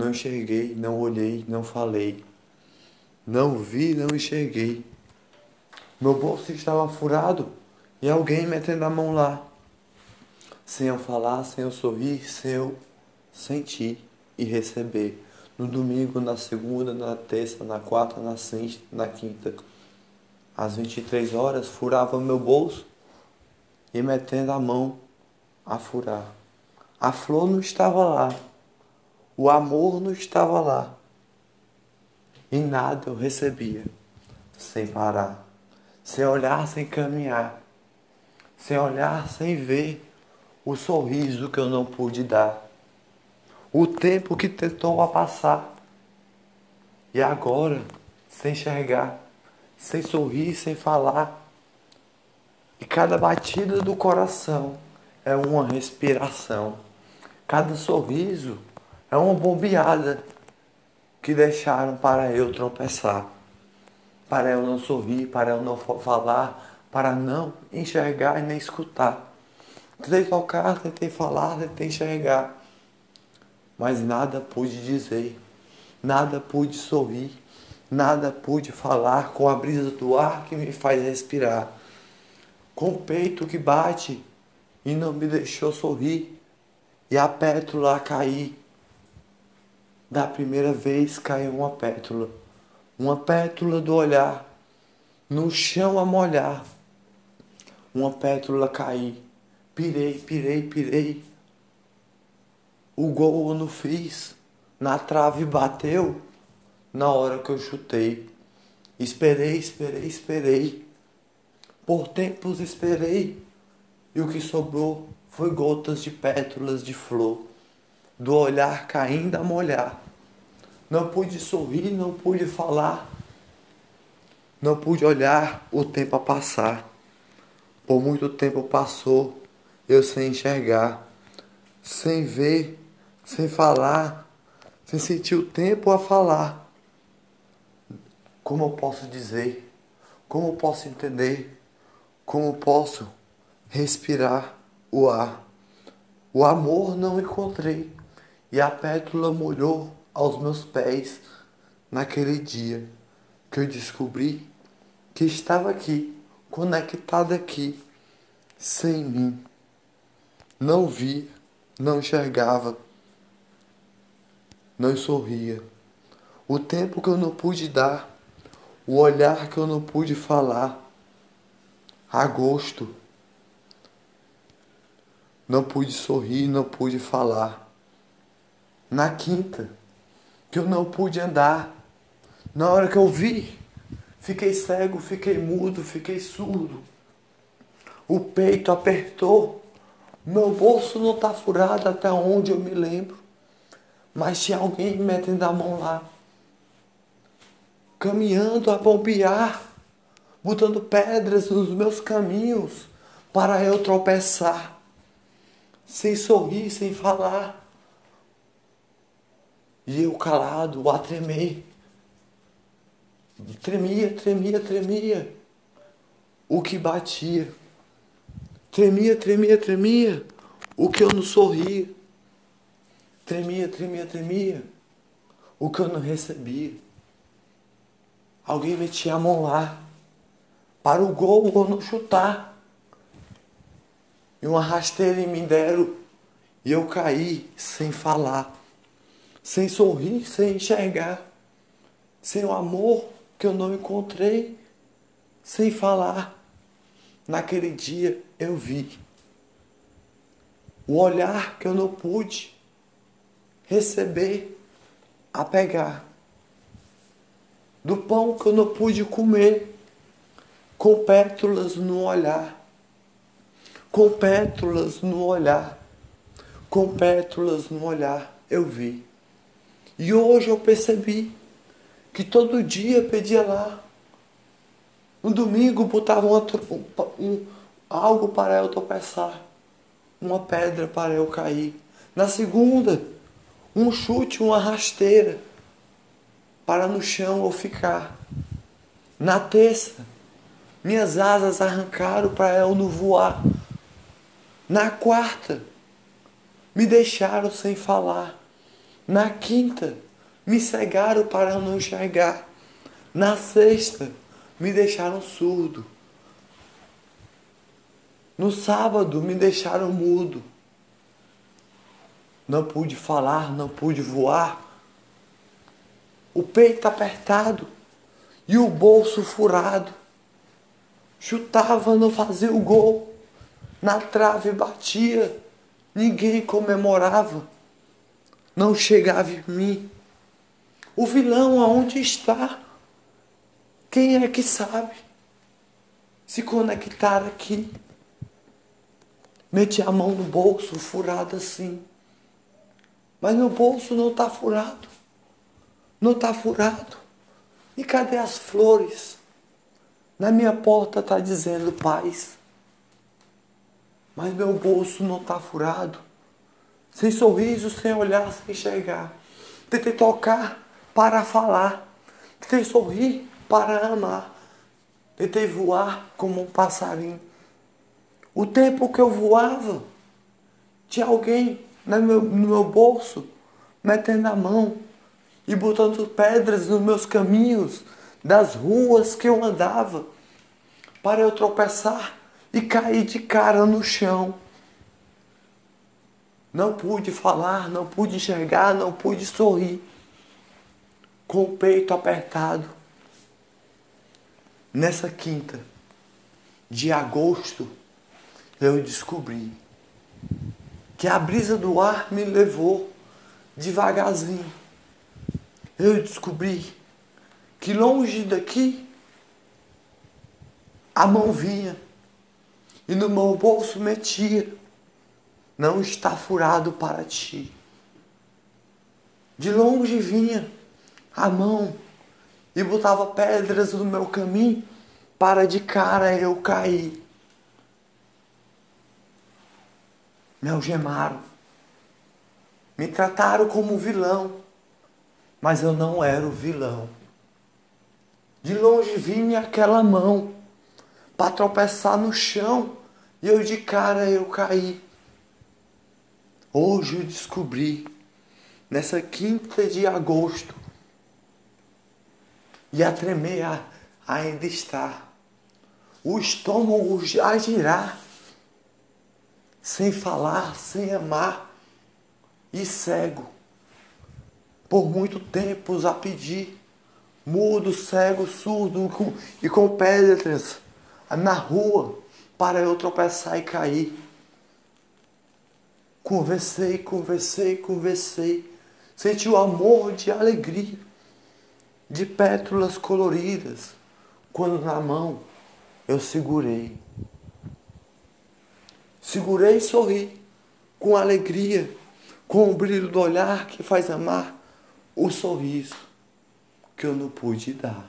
Não enxerguei, não olhei, não falei. Não vi, não enxerguei. Meu bolso estava furado e alguém metendo a mão lá. Sem eu falar, sem eu sorrir, sem eu sentir e receber. No domingo, na segunda, na terça, na quarta, na sexta, na quinta. Às 23 horas, furava meu bolso e metendo a mão a furar. A flor não estava lá. O amor não estava lá. E nada eu recebia. Sem parar, sem olhar, sem caminhar, sem olhar, sem ver o sorriso que eu não pude dar, o tempo que tentou passar, e agora, sem enxergar, sem sorrir, sem falar, e cada batida do coração é uma respiração, cada sorriso é uma bombeada que deixaram para eu tropeçar, para eu não sorrir, para eu não falar, para não enxergar e nem escutar. Tentei tocar, tentei falar, tentei enxergar, mas nada pude dizer, nada pude sorrir, nada pude falar com a brisa do ar que me faz respirar, com o peito que bate e não me deixou sorrir, e a pétala cair da primeira vez caiu uma pétula, uma pétula do olhar, no chão a molhar, uma pétula cair, pirei, pirei, pirei. O gol eu não fiz, na trave bateu, na hora que eu chutei. Esperei, esperei, esperei. Por tempos esperei, e o que sobrou foi gotas de pétalas de flor do olhar caindo a molhar. Não pude sorrir, não pude falar, não pude olhar o tempo a passar. Por muito tempo passou, eu sem enxergar, sem ver, sem falar, sem sentir o tempo a falar. Como eu posso dizer? Como eu posso entender? Como posso respirar o ar? O amor não encontrei e a pétula molhou aos meus pés naquele dia que eu descobri que estava aqui, conectada aqui, sem mim. Não via, não enxergava, não sorria. O tempo que eu não pude dar, o olhar que eu não pude falar. Agosto. Não pude sorrir, não pude falar na quinta, que eu não pude andar. Na hora que eu vi, fiquei cego, fiquei mudo, fiquei surdo. O peito apertou. Meu bolso não está furado até onde eu me lembro. Mas tinha alguém metendo a mão lá. Caminhando a bombear, botando pedras nos meus caminhos para eu tropeçar. Sem sorrir, sem falar. E eu calado, a tremer. Tremia, tremia, tremia. O que batia. Tremia, tremia, tremia. O que eu não sorria. Tremia, tremia, tremia. O que eu não recebia. Alguém metia a mão lá. Para o gol ou não chutar. E uma rasteira me deram. E eu caí sem falar sem sorrir, sem enxergar, sem o amor que eu não encontrei, sem falar. Naquele dia eu vi o olhar que eu não pude receber, a pegar, do pão que eu não pude comer, com pétalas no olhar, com pétalas no olhar, com pétalas no olhar, eu vi. E hoje eu percebi que todo dia pedia lá. No domingo botava um, um, algo para eu tropeçar, uma pedra para eu cair. Na segunda, um chute, uma rasteira para no chão eu ficar. Na terça, minhas asas arrancaram para eu não voar. Na quarta, me deixaram sem falar. Na quinta, me cegaram para não enxergar. Na sexta, me deixaram surdo. No sábado, me deixaram mudo. Não pude falar, não pude voar. O peito apertado e o bolso furado. Chutava, não fazia o gol. Na trave batia, ninguém comemorava. Não chegava em mim. O vilão aonde está? Quem é que sabe? Se conectar aqui. Meti a mão no bolso, furado assim. Mas meu bolso não está furado. Não está furado. E cadê as flores? Na minha porta está dizendo paz. Mas meu bolso não está furado. Sem sorriso, sem olhar, sem enxergar. Tentei tocar para falar. Tentei sorrir para amar. Tentei voar como um passarinho. O tempo que eu voava, tinha alguém no meu, no meu bolso metendo a mão e botando pedras nos meus caminhos das ruas que eu andava para eu tropeçar e cair de cara no chão. Não pude falar, não pude enxergar, não pude sorrir, com o peito apertado. Nessa quinta de agosto, eu descobri que a brisa do ar me levou devagarzinho. Eu descobri que longe daqui a mão vinha e no meu bolso metia. Não está furado para ti. De longe vinha a mão e botava pedras no meu caminho para de cara eu cair. Me algemaram, me trataram como vilão, mas eu não era o vilão. De longe vinha aquela mão para tropeçar no chão e eu de cara eu caí. Hoje eu descobri, nessa quinta de agosto, e a tremer ainda está, o estômago a girar, sem falar, sem amar, e cego, por muito tempo a pedir, mudo, cego, surdo e com pedras na rua para eu tropeçar e cair. Conversei, conversei, conversei. Senti o amor de alegria, de pétalas coloridas, quando na mão eu segurei. Segurei e sorri, com alegria, com o brilho do olhar que faz amar o sorriso que eu não pude dar.